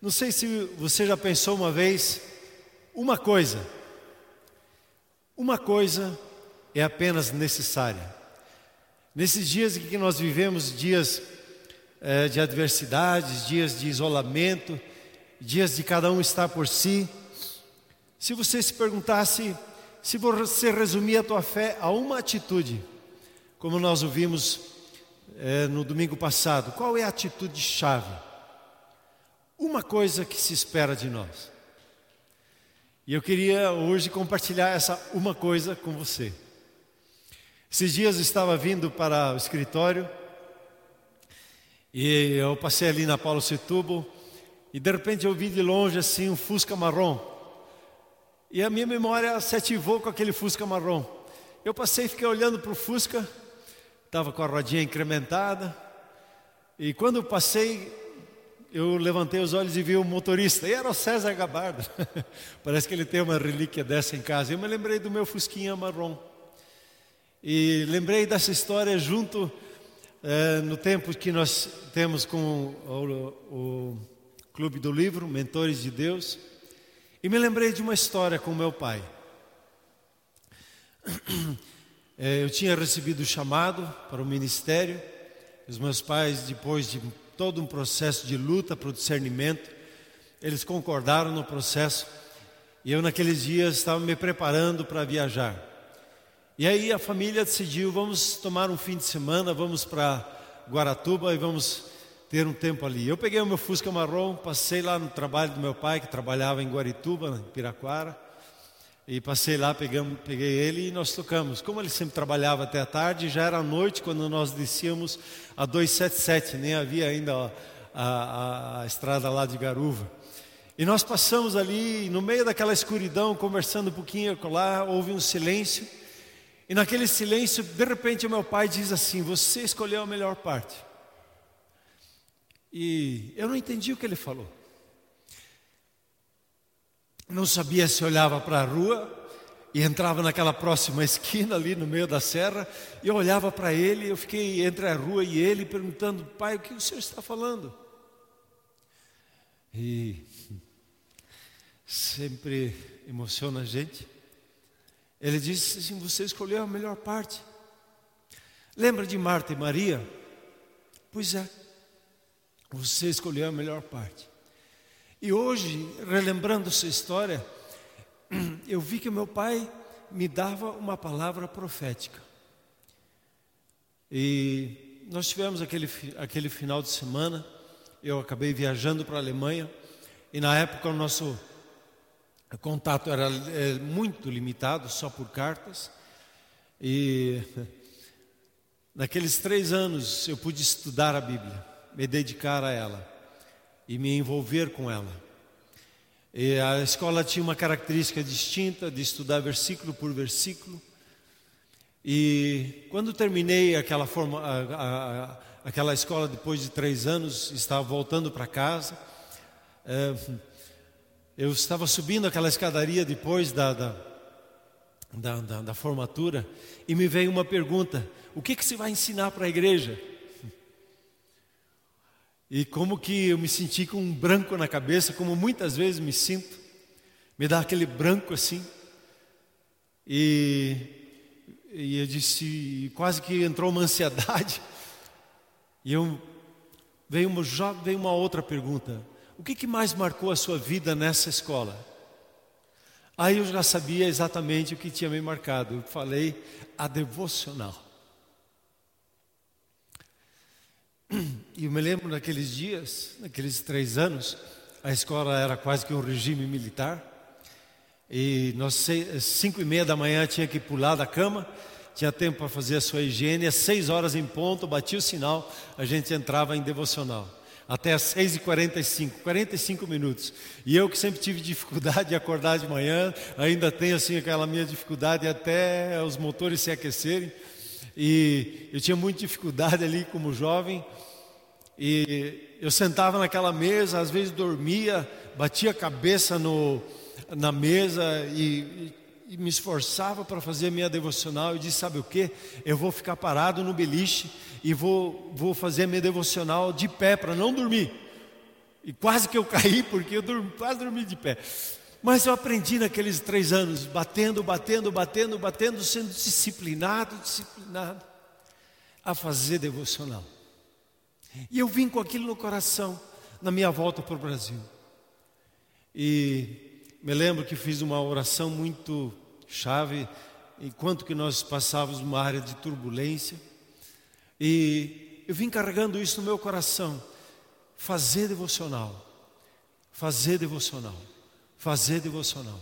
Não sei se você já pensou uma vez, uma coisa, uma coisa é apenas necessária. Nesses dias em que nós vivemos, dias é, de adversidades, dias de isolamento, dias de cada um estar por si, se você se perguntasse, se você resumir a tua fé a uma atitude, como nós ouvimos é, no domingo passado, qual é a atitude chave? Uma coisa que se espera de nós. E eu queria hoje compartilhar essa uma coisa com você. Esses dias eu estava vindo para o escritório e eu passei ali na Paulo Setúbal e de repente eu vi de longe assim um Fusca marrom. E a minha memória se ativou com aquele Fusca marrom. Eu passei e fiquei olhando para o Fusca, estava com a rodinha incrementada. E quando eu passei, eu levantei os olhos e vi o motorista, e era o César Gabardo. Parece que ele tem uma relíquia dessa em casa. Eu me lembrei do meu Fusquinha marrom. E lembrei dessa história junto é, no tempo que nós temos com o, o Clube do Livro, Mentores de Deus. E me lembrei de uma história com meu pai. É, eu tinha recebido o chamado para o ministério. Os meus pais, depois de todo um processo de luta para o discernimento. Eles concordaram no processo e eu naqueles dias estava me preparando para viajar. E aí a família decidiu, vamos tomar um fim de semana, vamos para Guaratuba e vamos ter um tempo ali. Eu peguei o meu Fusca marrom, passei lá no trabalho do meu pai, que trabalhava em Guarituba, em Piraquara, e passei lá, pegamos, peguei ele e nós tocamos. Como ele sempre trabalhava até a tarde, já era noite quando nós descíamos a 277, nem havia ainda a, a, a estrada lá de Garuva. E nós passamos ali, no meio daquela escuridão, conversando um pouquinho lá, houve um silêncio. E naquele silêncio, de repente, o meu pai diz assim: Você escolheu a melhor parte. E eu não entendi o que ele falou não sabia se olhava para a rua e entrava naquela próxima esquina ali no meio da serra, e eu olhava para ele, eu fiquei entre a rua e ele perguntando: "Pai, o que o senhor está falando?" E sempre emociona a gente. Ele disse assim: Você escolheu a melhor parte. Lembra de Marta e Maria? Pois é, você escolheu a melhor parte. E hoje, relembrando essa história, eu vi que meu pai me dava uma palavra profética. E nós tivemos aquele, aquele final de semana, eu acabei viajando para a Alemanha, e na época o nosso contato era é, muito limitado, só por cartas. E naqueles três anos eu pude estudar a Bíblia, me dedicar a ela e me envolver com ela. E a escola tinha uma característica distinta de estudar versículo por versículo. E quando terminei aquela, forma, a, a, aquela escola depois de três anos, estava voltando para casa. É, eu estava subindo aquela escadaria depois da, da, da, da, da formatura e me veio uma pergunta: o que, que você vai ensinar para a igreja? E como que eu me senti com um branco na cabeça, como muitas vezes me sinto, me dá aquele branco assim. E, e eu disse, quase que entrou uma ansiedade. E eu veio uma, veio uma outra pergunta: o que, que mais marcou a sua vida nessa escola? Aí eu já sabia exatamente o que tinha me marcado. Eu falei a devocional. E eu me lembro naqueles dias, naqueles três anos, a escola era quase que um regime militar. E nós, cinco e meia da manhã, tinha que pular da cama, tinha tempo para fazer a sua higiene. Às seis horas em ponto, batia o sinal, a gente entrava em devocional. Até às seis e quarenta e cinco, quarenta e cinco minutos. E eu que sempre tive dificuldade de acordar de manhã, ainda tenho assim aquela minha dificuldade até os motores se aquecerem. E eu tinha muita dificuldade ali como jovem. E eu sentava naquela mesa, às vezes dormia, batia a cabeça no, na mesa e, e, me esforçava para fazer a minha devocional. E disse: Sabe o que? Eu vou ficar parado no beliche e vou, vou fazer a minha devocional de pé para não dormir. E quase que eu caí, porque eu dormi, quase dormi de pé. Mas eu aprendi naqueles três anos, batendo, batendo, batendo, batendo, sendo disciplinado, disciplinado, a fazer devocional. E eu vim com aquilo no coração, na minha volta para o Brasil. E me lembro que fiz uma oração muito chave, enquanto que nós passávamos uma área de turbulência. E eu vim carregando isso no meu coração. Fazer devocional. Fazer devocional. Fazer devocional.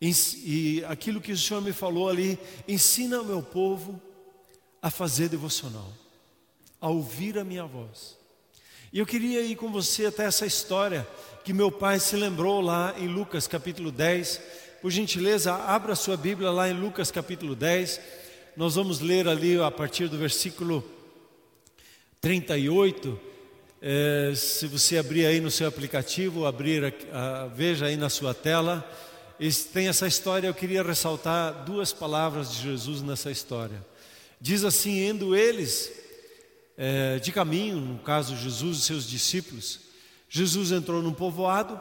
E aquilo que o Senhor me falou ali, ensina o meu povo a fazer devocional, a ouvir a minha voz. E eu queria ir com você até essa história que meu pai se lembrou lá em Lucas capítulo 10. Por gentileza, abra sua Bíblia lá em Lucas capítulo 10. Nós vamos ler ali a partir do versículo 38. É, se você abrir aí no seu aplicativo, abrir, a, a, veja aí na sua tela, tem essa história. Eu queria ressaltar duas palavras de Jesus nessa história. Diz assim: indo eles é, de caminho, no caso Jesus e seus discípulos, Jesus entrou num povoado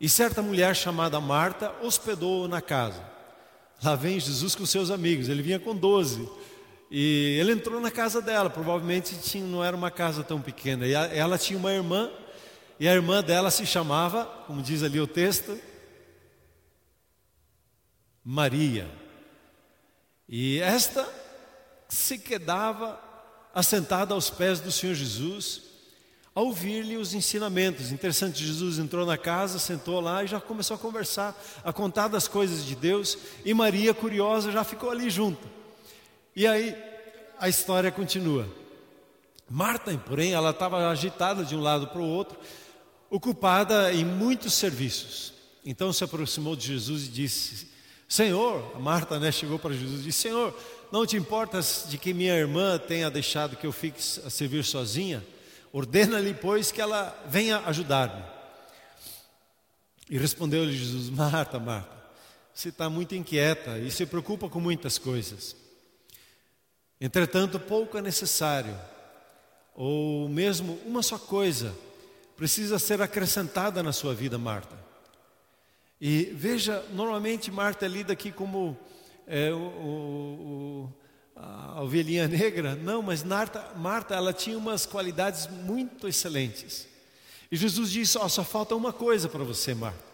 e certa mulher chamada Marta hospedou-o na casa. Lá vem Jesus com seus amigos, ele vinha com doze. E ele entrou na casa dela, provavelmente tinha, não era uma casa tão pequena. E a, ela tinha uma irmã, e a irmã dela se chamava, como diz ali o texto, Maria. E esta se quedava assentada aos pés do Senhor Jesus, a ouvir-lhe os ensinamentos. Interessante, Jesus entrou na casa, sentou lá e já começou a conversar, a contar das coisas de Deus, e Maria, curiosa, já ficou ali junto. E aí a história continua. Marta, porém, ela estava agitada de um lado para o outro, ocupada em muitos serviços. Então se aproximou de Jesus e disse: Senhor, Marta né, chegou para Jesus e disse: Senhor, não te importas de que minha irmã tenha deixado que eu fique a servir sozinha? Ordena-lhe, pois, que ela venha ajudar-me. E respondeu-lhe Jesus: Marta, Marta, você está muito inquieta e se preocupa com muitas coisas. Entretanto, pouco é necessário, ou mesmo uma só coisa, precisa ser acrescentada na sua vida, Marta. E veja, normalmente Marta é lida aqui como é, o, o, a ovelhinha negra, não, mas Marta, Marta, ela tinha umas qualidades muito excelentes. E Jesus disse: oh, só falta uma coisa para você, Marta.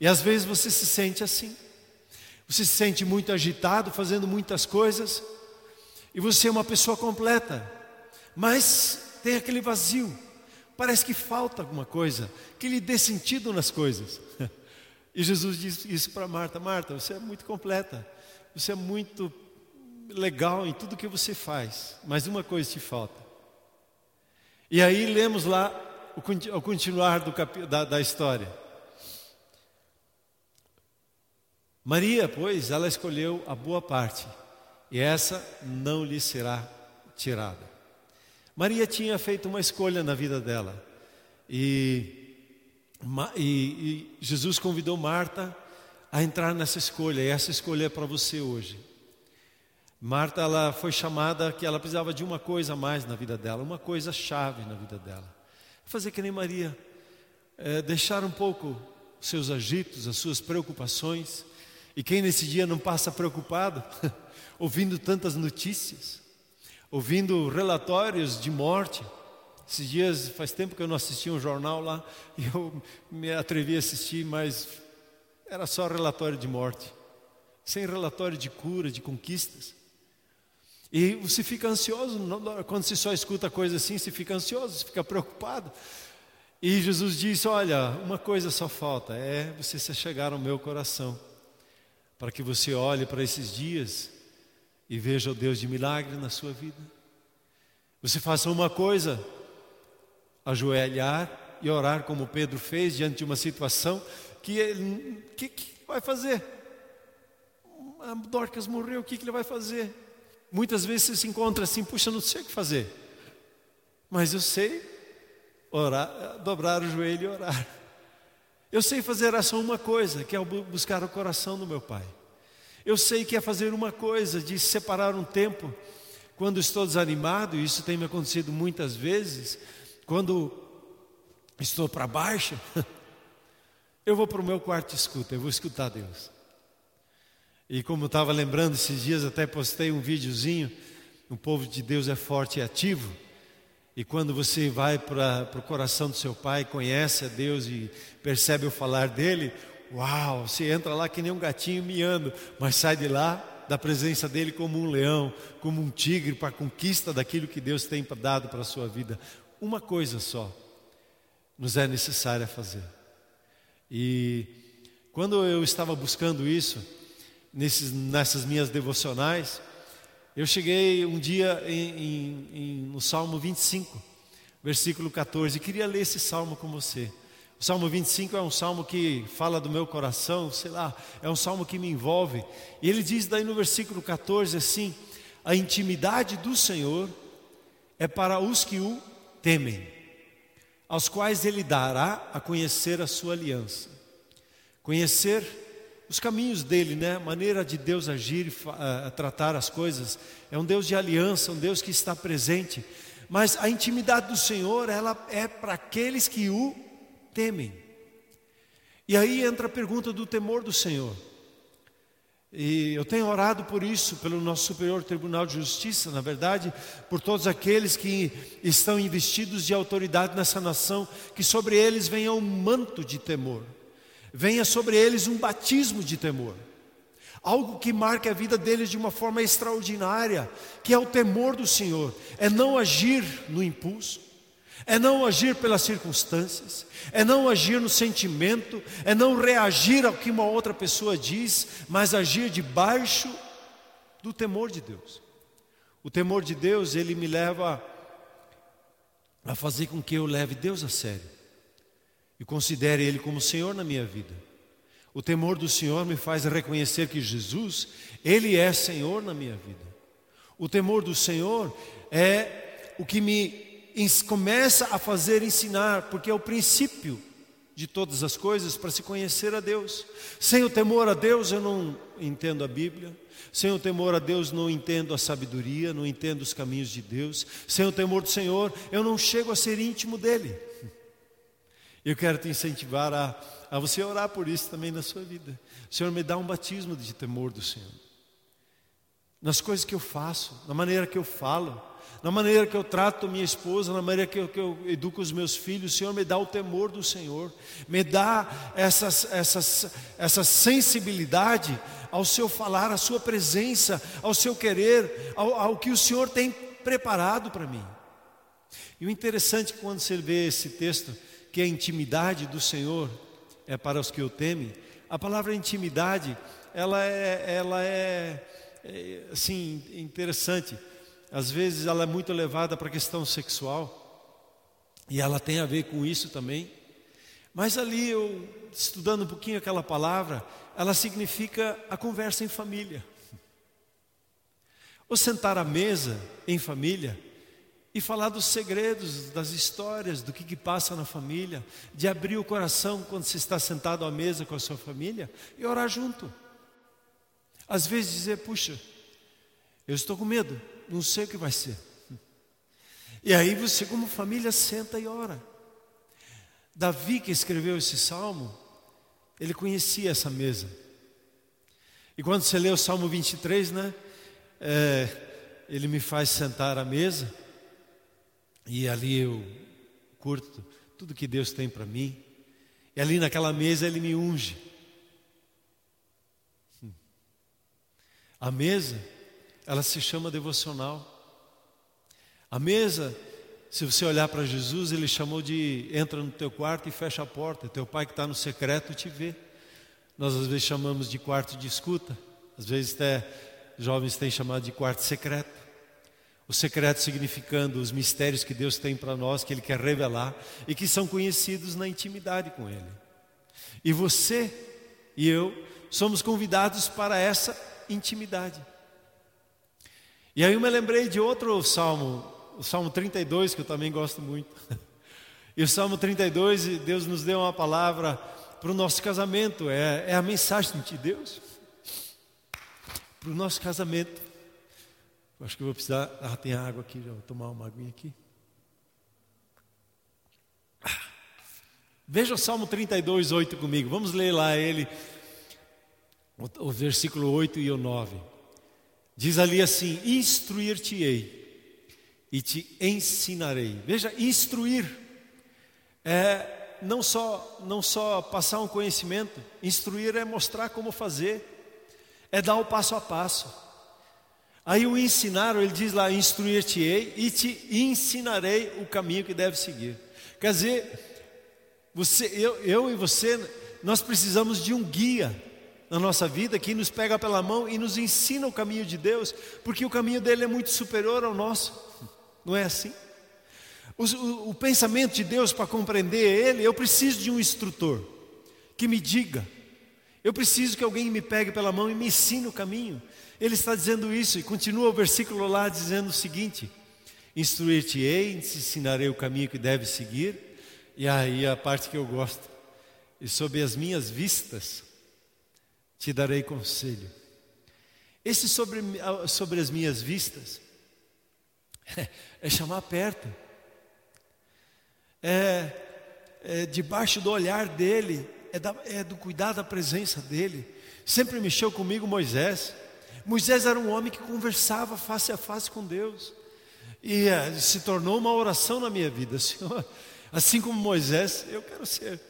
E às vezes você se sente assim, você se sente muito agitado, fazendo muitas coisas e você é uma pessoa completa, mas tem aquele vazio. Parece que falta alguma coisa que lhe dê sentido nas coisas. E Jesus disse isso para Marta: Marta, você é muito completa, você é muito legal em tudo que você faz, mas uma coisa te falta. E aí lemos lá o, continuar do, da, da história. Maria, pois, ela escolheu a boa parte e essa não lhe será tirada. Maria tinha feito uma escolha na vida dela e, e, e Jesus convidou Marta a entrar nessa escolha e essa escolha é para você hoje. Marta ela foi chamada que ela precisava de uma coisa a mais na vida dela, uma coisa chave na vida dela. Fazer que nem Maria, é, deixar um pouco seus agitos, as suas preocupações. E quem nesse dia não passa preocupado, ouvindo tantas notícias, ouvindo relatórios de morte. Esses dias, faz tempo que eu não assistia um jornal lá, e eu me atrevi a assistir, mas era só relatório de morte, sem relatório de cura, de conquistas. E você fica ansioso, quando você só escuta coisa assim, você fica ansioso, você fica preocupado. E Jesus disse: Olha, uma coisa só falta, é você se chegar ao meu coração, para que você olhe para esses dias e veja o Deus de milagre na sua vida. Você faça uma coisa, ajoelhar e orar como Pedro fez diante de uma situação que ele que, que vai fazer? A Dorcas morreu, o que, que ele vai fazer? Muitas vezes você se encontra assim, puxa, não sei o que fazer. Mas eu sei orar, dobrar o joelho e orar. Eu sei fazer só uma coisa, que é buscar o coração do meu Pai. Eu sei que é fazer uma coisa, de separar um tempo, quando estou desanimado, e isso tem me acontecido muitas vezes, quando estou para baixo, eu vou para o meu quarto e escuto, eu vou escutar Deus. E como estava lembrando esses dias, até postei um videozinho, o povo de Deus é forte e ativo. E quando você vai para o coração do seu pai, conhece a Deus e percebe o falar dele, uau, você entra lá que nem um gatinho miando, mas sai de lá da presença dele como um leão, como um tigre para a conquista daquilo que Deus tem dado para a sua vida. Uma coisa só nos é necessária fazer. E quando eu estava buscando isso, nesses, nessas minhas devocionais, eu cheguei um dia em, em, em, no Salmo 25, versículo 14, e queria ler esse salmo com você. O Salmo 25 é um salmo que fala do meu coração, sei lá, é um salmo que me envolve. E ele diz daí no versículo 14 assim: A intimidade do Senhor é para os que o temem, aos quais ele dará a conhecer a sua aliança. Conhecer os caminhos dele, né? A maneira de Deus agir e tratar as coisas. É um Deus de aliança, um Deus que está presente. Mas a intimidade do Senhor, ela é para aqueles que o temem. E aí entra a pergunta do temor do Senhor. E eu tenho orado por isso, pelo nosso Superior Tribunal de Justiça, na verdade, por todos aqueles que estão investidos de autoridade nessa nação, que sobre eles venha um manto de temor, venha sobre eles um batismo de temor, algo que marque a vida deles de uma forma extraordinária, que é o temor do Senhor, é não agir no impulso, é não agir pelas circunstâncias, é não agir no sentimento, é não reagir ao que uma outra pessoa diz, mas agir debaixo do temor de Deus. O temor de Deus, ele me leva a fazer com que eu leve Deus a sério e considere Ele como Senhor na minha vida. O temor do Senhor me faz reconhecer que Jesus, Ele é Senhor na minha vida. O temor do Senhor é o que me começa a fazer ensinar, porque é o princípio de todas as coisas para se conhecer a Deus. Sem o temor a Deus, eu não entendo a Bíblia. Sem o temor a Deus, não entendo a sabedoria, não entendo os caminhos de Deus. Sem o temor do Senhor, eu não chego a ser íntimo dEle. Eu quero te incentivar a, a você orar por isso também na sua vida. Senhor, me dá um batismo de temor do Senhor. Nas coisas que eu faço, na maneira que eu falo, na maneira que eu trato minha esposa, na maneira que eu, que eu educo os meus filhos, o Senhor me dá o temor do Senhor, me dá essa, essa, essa sensibilidade ao seu falar, à sua presença, ao seu querer, ao, ao que o Senhor tem preparado para mim. E o interessante é quando você vê esse texto, que a intimidade do Senhor é para os que o temem, a palavra intimidade, ela é, ela é, é assim, interessante às vezes ela é muito levada para a questão sexual, e ela tem a ver com isso também. Mas ali eu, estudando um pouquinho aquela palavra, ela significa a conversa em família. Ou sentar à mesa em família e falar dos segredos, das histórias, do que, que passa na família, de abrir o coração quando se está sentado à mesa com a sua família e orar junto. Às vezes dizer, puxa, eu estou com medo, não sei o que vai ser. E aí você, como família, senta e ora. Davi, que escreveu esse salmo, ele conhecia essa mesa. E quando você lê o Salmo 23, né? É, ele me faz sentar à mesa, e ali eu curto tudo que Deus tem para mim. E ali naquela mesa ele me unge. A mesa ela se chama devocional. A mesa, se você olhar para Jesus, ele chamou de entra no teu quarto e fecha a porta. Teu pai que está no secreto te vê. Nós às vezes chamamos de quarto de escuta, às vezes até jovens têm chamado de quarto secreto. O secreto significando os mistérios que Deus tem para nós, que Ele quer revelar e que são conhecidos na intimidade com Ele. E você e eu somos convidados para essa intimidade. E aí eu me lembrei de outro salmo, o Salmo 32, que eu também gosto muito. E o Salmo 32, Deus nos deu uma palavra para o nosso casamento, é, é a mensagem de Deus para o nosso casamento. Acho que eu vou precisar. Ah, tem água aqui, já vou tomar uma aguinha aqui. Veja o Salmo 32, 8 comigo. Vamos ler lá ele, o, o versículo 8 e o 9. Diz ali assim: Instruir-te-ei e te ensinarei. Veja, instruir é não só, não só passar um conhecimento, instruir é mostrar como fazer, é dar o passo a passo. Aí o ensinar, ele diz lá: Instruir-te-ei e te ensinarei o caminho que deve seguir. Quer dizer, você, eu, eu e você, nós precisamos de um guia na nossa vida que nos pega pela mão e nos ensina o caminho de Deus, porque o caminho dele é muito superior ao nosso, não é assim? O, o, o pensamento de Deus para compreender ele, eu preciso de um instrutor que me diga, eu preciso que alguém me pegue pela mão e me ensine o caminho. Ele está dizendo isso e continua o versículo lá dizendo o seguinte: Instruir-te-ei, te ensinarei o caminho que deve seguir e aí a parte que eu gosto. E sob as minhas vistas te darei conselho. Esse sobre, sobre as minhas vistas é chamar perto. É, é debaixo do olhar dele, é, da, é do cuidar da presença dele. Sempre mexeu comigo Moisés. Moisés era um homem que conversava face a face com Deus. E é, se tornou uma oração na minha vida, Senhor. Assim como Moisés, eu quero ser.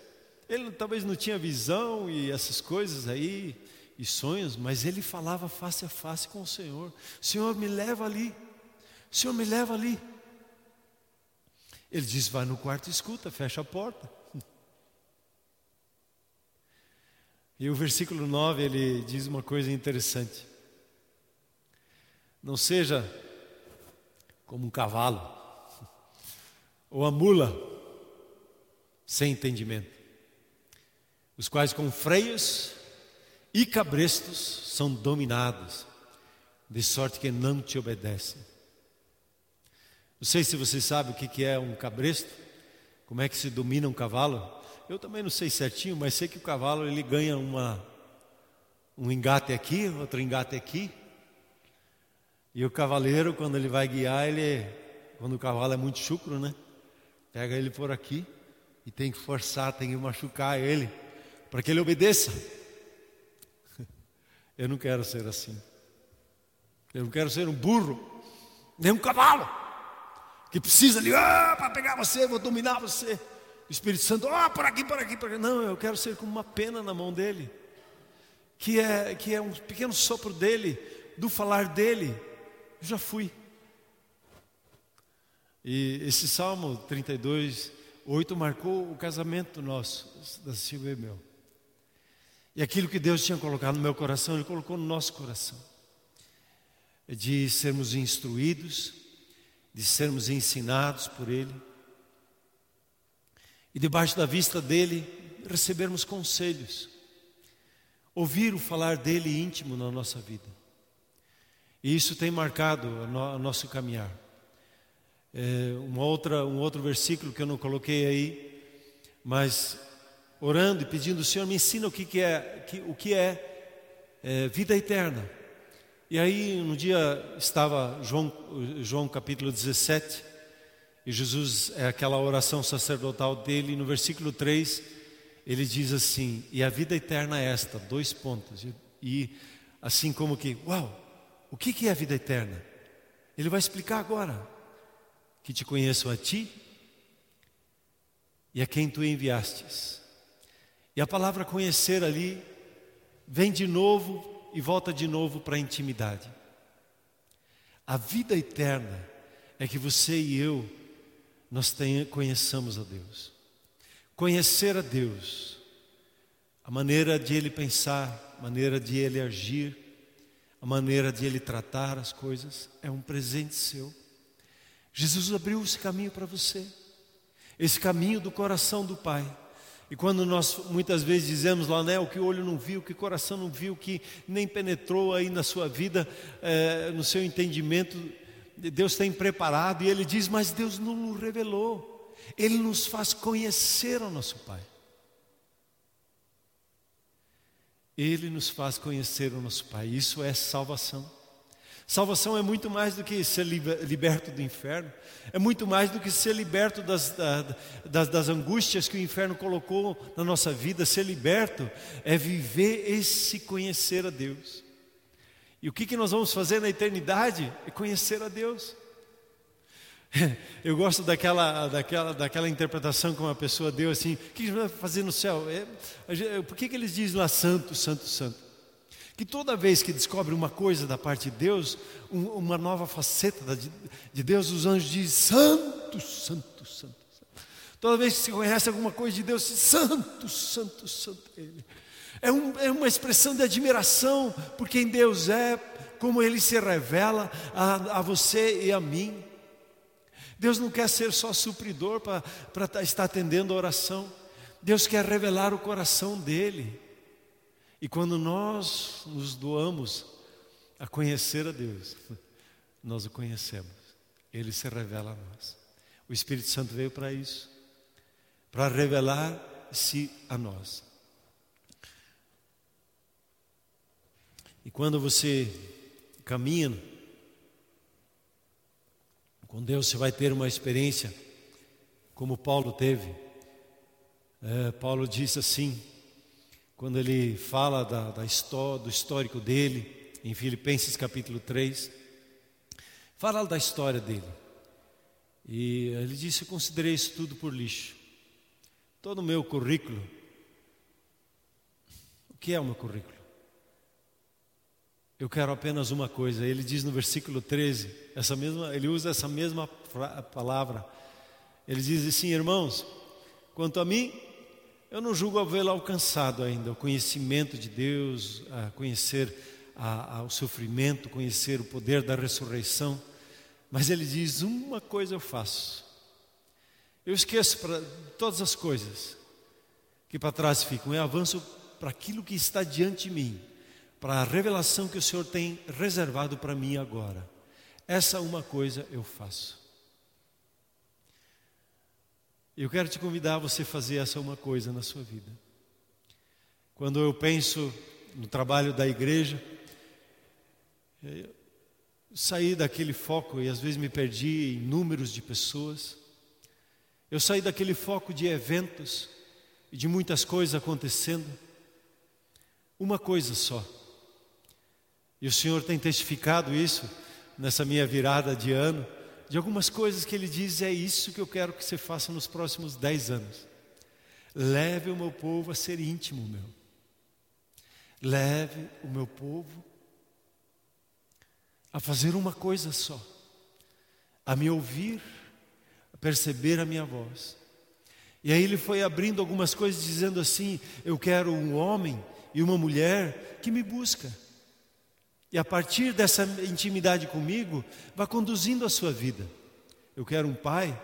Ele talvez não tinha visão e essas coisas aí, e sonhos, mas ele falava face a face com o Senhor: Senhor, me leva ali. Senhor, me leva ali. Ele diz: Vai no quarto e escuta, fecha a porta. E o versículo 9 ele diz uma coisa interessante: Não seja como um cavalo, ou a mula, sem entendimento, os quais com freios e cabrestos são dominados, de sorte que não te obedecem. Não sei se você sabe o que é um cabresto, como é que se domina um cavalo. Eu também não sei certinho, mas sei que o cavalo ele ganha uma, um engate aqui, outro engate aqui. E o cavaleiro, quando ele vai guiar, ele, quando o cavalo é muito chucro, né? Pega ele por aqui e tem que forçar, tem que machucar ele, para que ele obedeça. Eu não quero ser assim. Eu não quero ser um burro, nem um cavalo, que precisa ali, ah, para pegar você, vou dominar você. O Espírito Santo, ah, por aqui, por aqui, por aqui. Não, eu quero ser como uma pena na mão dele, que é, que é um pequeno sopro dele, do falar dele. Eu já fui. E esse Salmo 32 oito marcou o casamento nosso, da Silvia e meu. E aquilo que Deus tinha colocado no meu coração, Ele colocou no nosso coração. De sermos instruídos, de sermos ensinados por Ele. E debaixo da vista dEle, recebermos conselhos. Ouvir o falar dEle íntimo na nossa vida. E isso tem marcado o nosso caminhar. É, uma outra, um outro versículo que eu não coloquei aí, mas orando e pedindo, Senhor me ensina o que, que é, que, o que é, é vida eterna. E aí, um dia estava João, João capítulo 17, e Jesus, é aquela oração sacerdotal dele, e no versículo 3, ele diz assim: E a vida eterna é esta, dois pontos. E assim como que, uau, o que, que é a vida eterna? Ele vai explicar agora que te conheçam a ti e a quem tu enviastes. E a palavra conhecer ali vem de novo e volta de novo para a intimidade. A vida eterna é que você e eu nós tenha, conheçamos a Deus. Conhecer a Deus, a maneira de Ele pensar, a maneira de Ele agir, a maneira de Ele tratar as coisas, é um presente seu. Jesus abriu esse caminho para você, esse caminho do coração do Pai. E quando nós muitas vezes dizemos lá, né, o que o olho não viu, o que o coração não viu, que nem penetrou aí na sua vida, é, no seu entendimento, Deus tem preparado, e Ele diz, mas Deus não nos revelou, Ele nos faz conhecer o nosso Pai. Ele nos faz conhecer o nosso Pai, isso é salvação. Salvação é muito mais do que ser liberto do inferno, é muito mais do que ser liberto das, das, das, angústias que o inferno colocou na nossa vida. Ser liberto é viver esse conhecer a Deus. E o que, que nós vamos fazer na eternidade? É conhecer a Deus. Eu gosto daquela, daquela, daquela interpretação que uma pessoa deu assim: o que a gente vai fazer no céu? É, por que, que eles dizem lá santo, santo, santo? Que toda vez que descobre uma coisa da parte de Deus, um, uma nova faceta de, de Deus, os anjos dizem: Santo, Santo, Santo. Toda vez que se conhece alguma coisa de Deus, Santo, Santo, Santo Ele. É, um, é uma expressão de admiração por quem Deus é, como Ele se revela a, a você e a mim. Deus não quer ser só supridor para estar atendendo a oração. Deus quer revelar o coração dele. E quando nós nos doamos a conhecer a Deus, nós o conhecemos. Ele se revela a nós. O Espírito Santo veio para isso, para revelar-se a nós. E quando você caminha com Deus, você vai ter uma experiência como Paulo teve. É, Paulo disse assim: quando ele fala da, da do histórico dele, em Filipenses capítulo 3, fala da história dele. E ele disse: Eu considerei isso tudo por lixo. Todo o meu currículo. O que é o meu currículo? Eu quero apenas uma coisa. Ele diz no versículo 13, essa mesma, ele usa essa mesma palavra. Ele diz assim: Irmãos, quanto a mim, eu não julgo havê-lo alcançado ainda, o conhecimento de Deus, a conhecer a, a, o sofrimento, conhecer o poder da ressurreição. Mas ele diz: Uma coisa eu faço. Eu esqueço para todas as coisas que para trás ficam, eu avanço para aquilo que está diante de mim, para a revelação que o Senhor tem reservado para mim agora. Essa uma coisa eu faço. Eu quero te convidar a você fazer essa uma coisa na sua vida. Quando eu penso no trabalho da igreja, eu saí daquele foco e às vezes me perdi em números de pessoas. Eu saí daquele foco de eventos e de muitas coisas acontecendo. Uma coisa só. E o Senhor tem testificado isso nessa minha virada de ano de algumas coisas que ele diz: é isso que eu quero que você faça nos próximos dez anos. Leve o meu povo a ser íntimo meu. Leve o meu povo a fazer uma coisa só, a me ouvir, a perceber a minha voz. E aí ele foi abrindo algumas coisas, dizendo assim: Eu quero um homem e uma mulher que me busca e a partir dessa intimidade comigo, vá conduzindo a sua vida. Eu quero um pai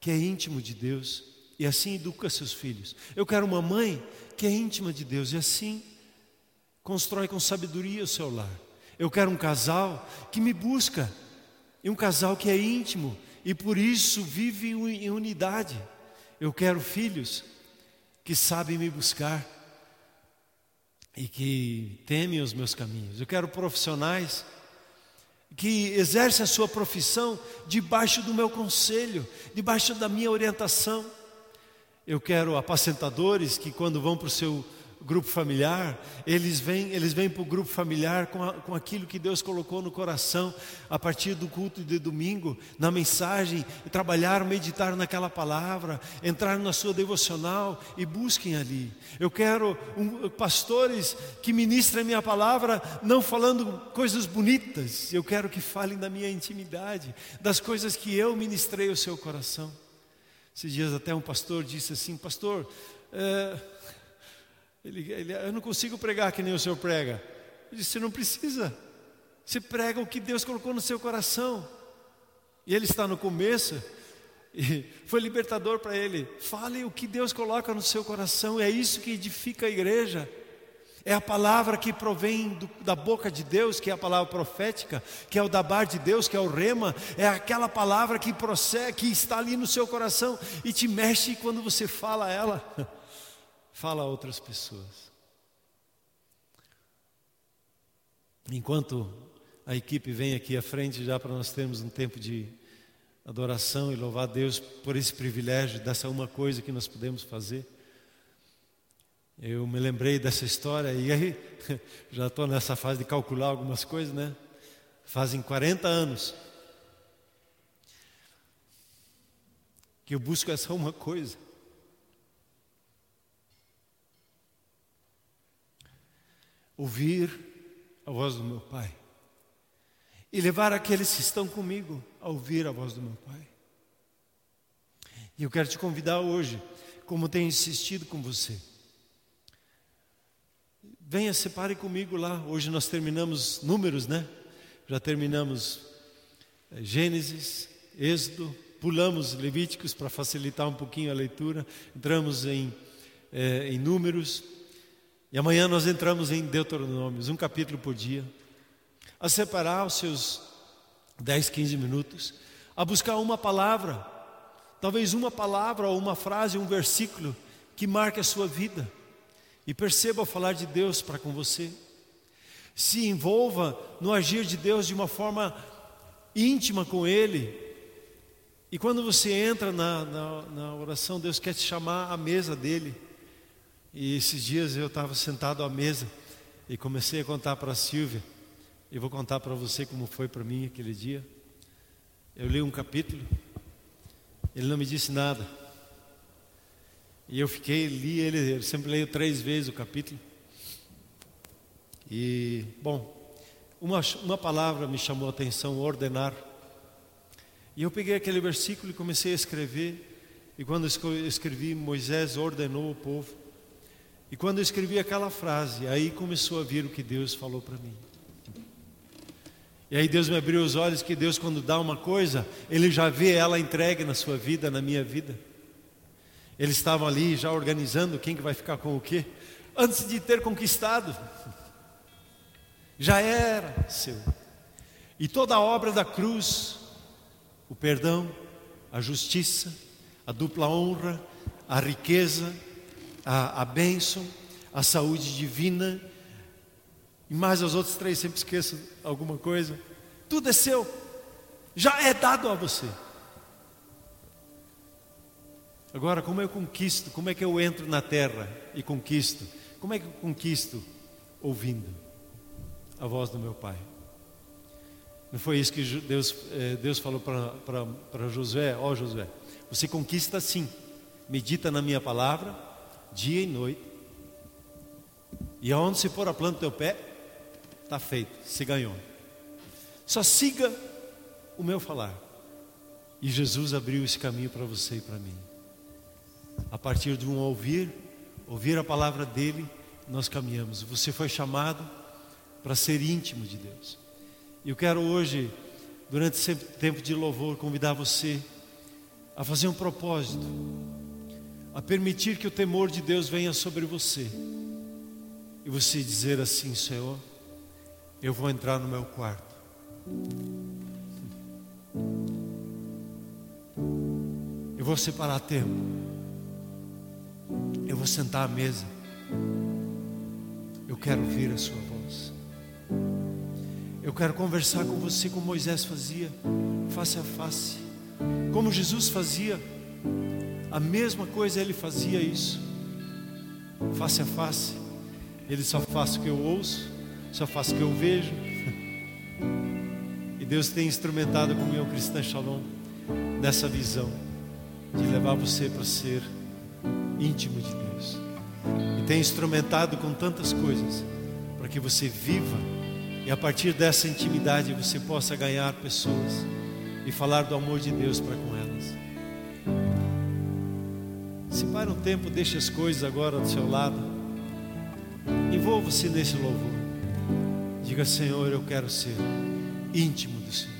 que é íntimo de Deus e assim educa seus filhos. Eu quero uma mãe que é íntima de Deus e assim constrói com sabedoria o seu lar. Eu quero um casal que me busca e um casal que é íntimo e por isso vive em unidade. Eu quero filhos que sabem me buscar e que temem os meus caminhos. Eu quero profissionais que exercem a sua profissão debaixo do meu conselho, debaixo da minha orientação. Eu quero apacentadores que, quando vão para o seu grupo familiar, eles vêm, eles vêm para o grupo familiar com, a, com aquilo que Deus colocou no coração a partir do culto de domingo, na mensagem, e trabalhar, meditar naquela palavra, entrar na sua devocional e busquem ali. Eu quero um, pastores que ministrem a minha palavra, não falando coisas bonitas, eu quero que falem da minha intimidade, das coisas que eu ministrei ao seu coração. Esses dias até um pastor disse assim, pastor, é, ele, ele, eu não consigo pregar que nem o senhor prega. Ele disse: Você não precisa. Você prega o que Deus colocou no seu coração. E ele está no começo. E foi libertador para ele. Fale o que Deus coloca no seu coração. É isso que edifica a igreja. É a palavra que provém do, da boca de Deus, que é a palavra profética, que é o dabar de Deus, que é o rema, é aquela palavra que procede, que está ali no seu coração e te mexe quando você fala ela. fala a outras pessoas. Enquanto a equipe vem aqui à frente já para nós termos um tempo de adoração e louvar a Deus por esse privilégio, dessa uma coisa que nós podemos fazer. Eu me lembrei dessa história e aí já estou nessa fase de calcular algumas coisas, né? Fazem 40 anos que eu busco essa uma coisa. Ouvir a voz do meu Pai e levar aqueles que estão comigo a ouvir a voz do meu Pai. E eu quero te convidar hoje, como tenho insistido com você. Venha, separe comigo lá. Hoje nós terminamos números, né? Já terminamos eh, Gênesis, Êxodo, pulamos Levíticos para facilitar um pouquinho a leitura, entramos em, é, em números, e amanhã nós entramos em Deuteronômios, um capítulo por dia a separar os seus 10, 15 minutos, a buscar uma palavra, talvez uma palavra ou uma frase, um versículo que marque a sua vida e perceba falar de Deus para com você. Se envolva no agir de Deus de uma forma íntima com Ele. E quando você entra na, na, na oração, Deus quer te chamar à mesa dele. E esses dias eu estava sentado à mesa e comecei a contar para a Silvia eu vou contar para você como foi para mim aquele dia. Eu li um capítulo, ele não me disse nada. E eu fiquei, li ele, eu sempre leio três vezes o capítulo. E, bom, uma, uma palavra me chamou a atenção: ordenar. E eu peguei aquele versículo e comecei a escrever. E quando escrevi, Moisés ordenou o povo. E quando eu escrevi aquela frase, aí começou a vir o que Deus falou para mim. E aí Deus me abriu os olhos que Deus quando dá uma coisa, Ele já vê ela entregue na sua vida, na minha vida. Eles estavam ali já organizando quem que vai ficar com o quê, antes de ter conquistado. Já era seu. E toda a obra da cruz, o perdão, a justiça, a dupla honra, a riqueza, a, a bênção, a saúde divina, e mais os outros três, sempre esqueço alguma coisa. Tudo é seu, já é dado a você. Agora, como eu conquisto? Como é que eu entro na terra e conquisto? Como é que eu conquisto? Ouvindo a voz do meu Pai. Não foi isso que Deus, eh, Deus falou para Josué? Ó oh, Josué, você conquista sim, medita na minha palavra, dia e noite, e aonde se pôr a planta do teu pé, Está feito, se ganhou. Só siga o meu falar. E Jesus abriu esse caminho para você e para mim. A partir de um ouvir, ouvir a palavra dele, nós caminhamos. Você foi chamado para ser íntimo de Deus. E eu quero hoje, durante esse tempo de louvor, convidar você a fazer um propósito, a permitir que o temor de Deus venha sobre você. E você dizer assim, Senhor, eu vou entrar no meu quarto. Eu vou separar tempo. Eu vou sentar à mesa. Eu quero ouvir a sua voz. Eu quero conversar com você como Moisés fazia, face a face. Como Jesus fazia, a mesma coisa ele fazia isso, face a face. Ele só faz o que eu ouço, só faço o que eu vejo. E Deus tem instrumentado a comunhão cristã Shalom nessa visão de levar você para ser íntimo de Deus. E tem instrumentado com tantas coisas para que você viva e a partir dessa intimidade você possa ganhar pessoas e falar do amor de Deus para com elas. Se para um tempo, deixe as coisas agora do seu lado. Envolva-se nesse louvor. Diga, Senhor, eu quero ser íntimo do Senhor.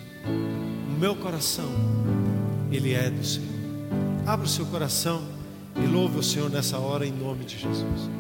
O meu coração, ele é do Senhor. Abra o seu coração e louve o Senhor nessa hora em nome de Jesus.